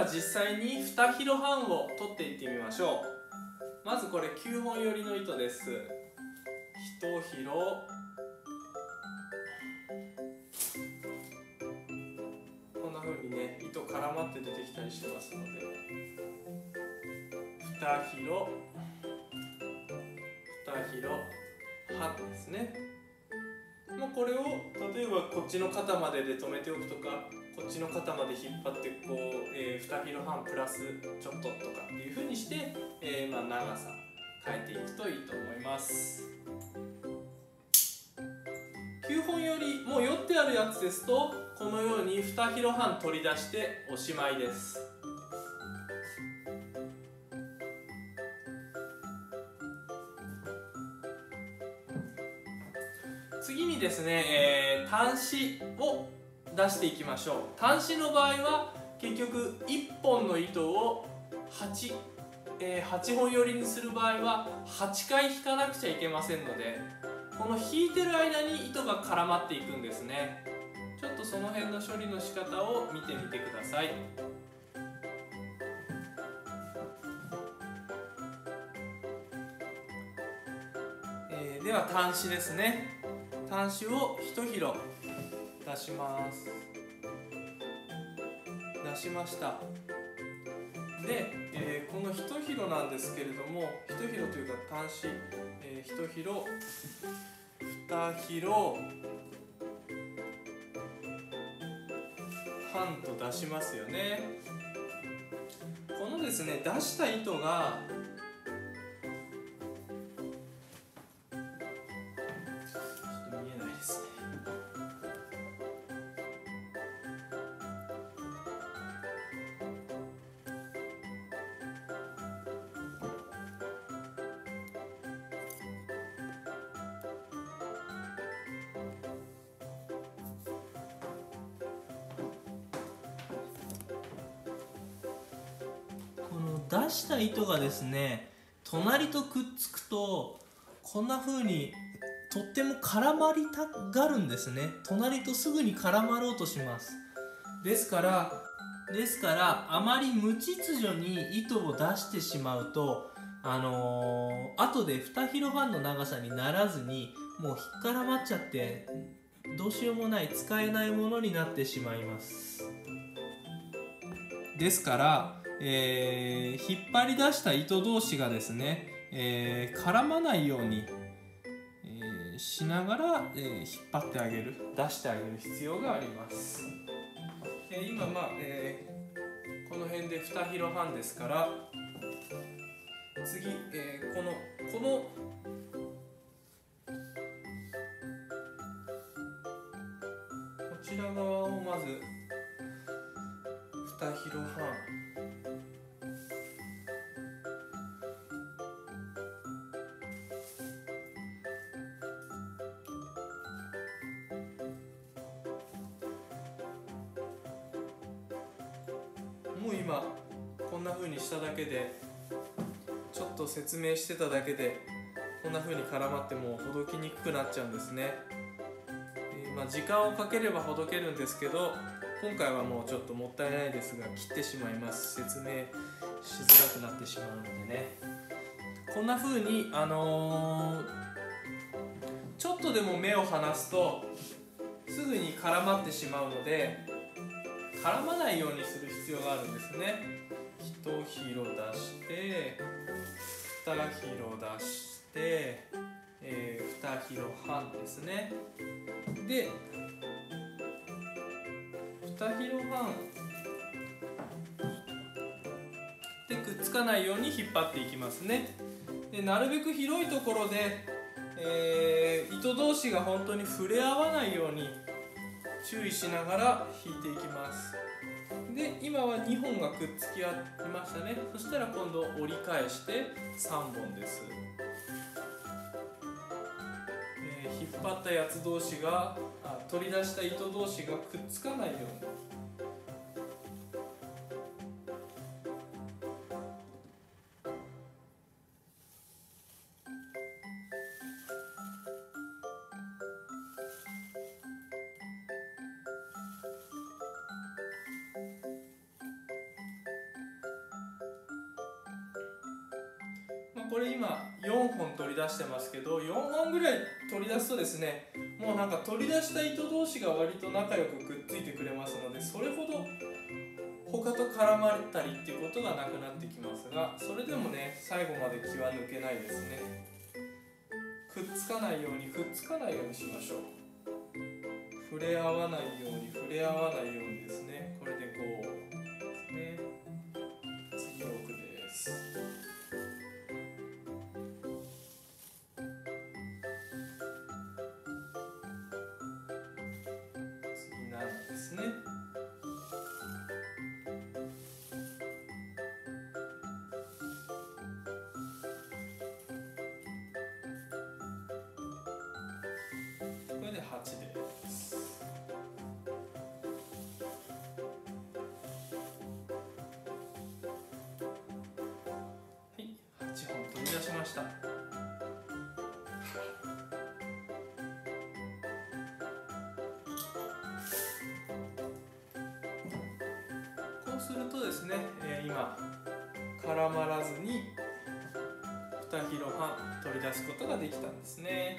は実際に2ヒロ半を取っていってみましょう。まずこれ9本寄りの糸です。1ヒロ。こんな風にね糸絡まって出てきたりしますので。2ヒロ。2ヒロ。半ですね。もうこれを例えばこっちの肩までで止めておくとか。こっちの肩まで引っ張ってこう、えー、2キロ半プラスちょっととかっていう風にして、えー、まあ、長さ変えていくといいと思います。9本よりもう寄ってあるやつですとこのように2キロ半取り出しておしまいです。次にですね、えー、端子を出していきましょう。端子の場合は結局1本の糸を 8, えー、8本寄りにする場合は8回引かなくちゃいけませんのでこの引いてる間に糸が絡まっていくんですね。ちょっとその辺の処理の仕方を見てみてください。えー、では端子ですね。端子を1広。出します。出しました。で、えー、この1広なんですけれども1広というか端子、えー、1広2広半と出しますよね。このですね出した糸が出した糸がですね隣とくっつくとこんな風にとっても絡まりたがるんですね。隣とすぐに絡まろうとします。ですからですからあまり無秩序に糸を出してしまうとあのー、後で2ヒロ半の長さにならずにもう引っ絡まっちゃってどうしようもない使えないものになってしまいます。ですからえー、引っ張り出した糸同士がですね、えー、絡まないように、えー、しながら、え引っ張ってあげる出してあげる必要があります、え今まあ、えこの辺で2ヒロ半ですから次、えこのこのこちら側をまず2ヒロ半。もう今こんな風にしただけでちょっと説明してただけでこんな風に絡まってもほどきにくくなっちゃうんですね、えー、まあ、時間をかければほどけるんですけど今回はもうちょっともったいないですが切ってしまいます。説明しづらくなってしまうのでね。こんな風にあのー、ちょっとでも目を離すとすぐに絡まってしまうので絡まないようにする必要があるんですね。1ヒロ出して2ヒロ出して、えー、2ヒロ半ですね。で2ヒロ半でくっつかないように引っ張っていきますね。でなるべく広いところで、えー、糸同士が本当に触れ合わないように注意しながら引いていきます。で今は2本がくっつき合いましたね。そしたら今度折り返して3本です、えー、引っ張ったやつ同士があ取り出した糸同士がくっつかないように。これ今4本取り出してますけど4本ぐらい取り出すとですねもうなんか取り出した糸同士が割と仲良くくっついてくれますのでそれほど他と絡まれたりっていうことがなくなってきますがそれでもね最後まで気は抜けないですね。くっつかないようにくっつかないようにしましょう。触れ合わないように触れ合わないようにですね。ですね。これで8です。はい8本取り出しました。そうするとですね、えー今絡まらずに2広半取り出すことができたんですね。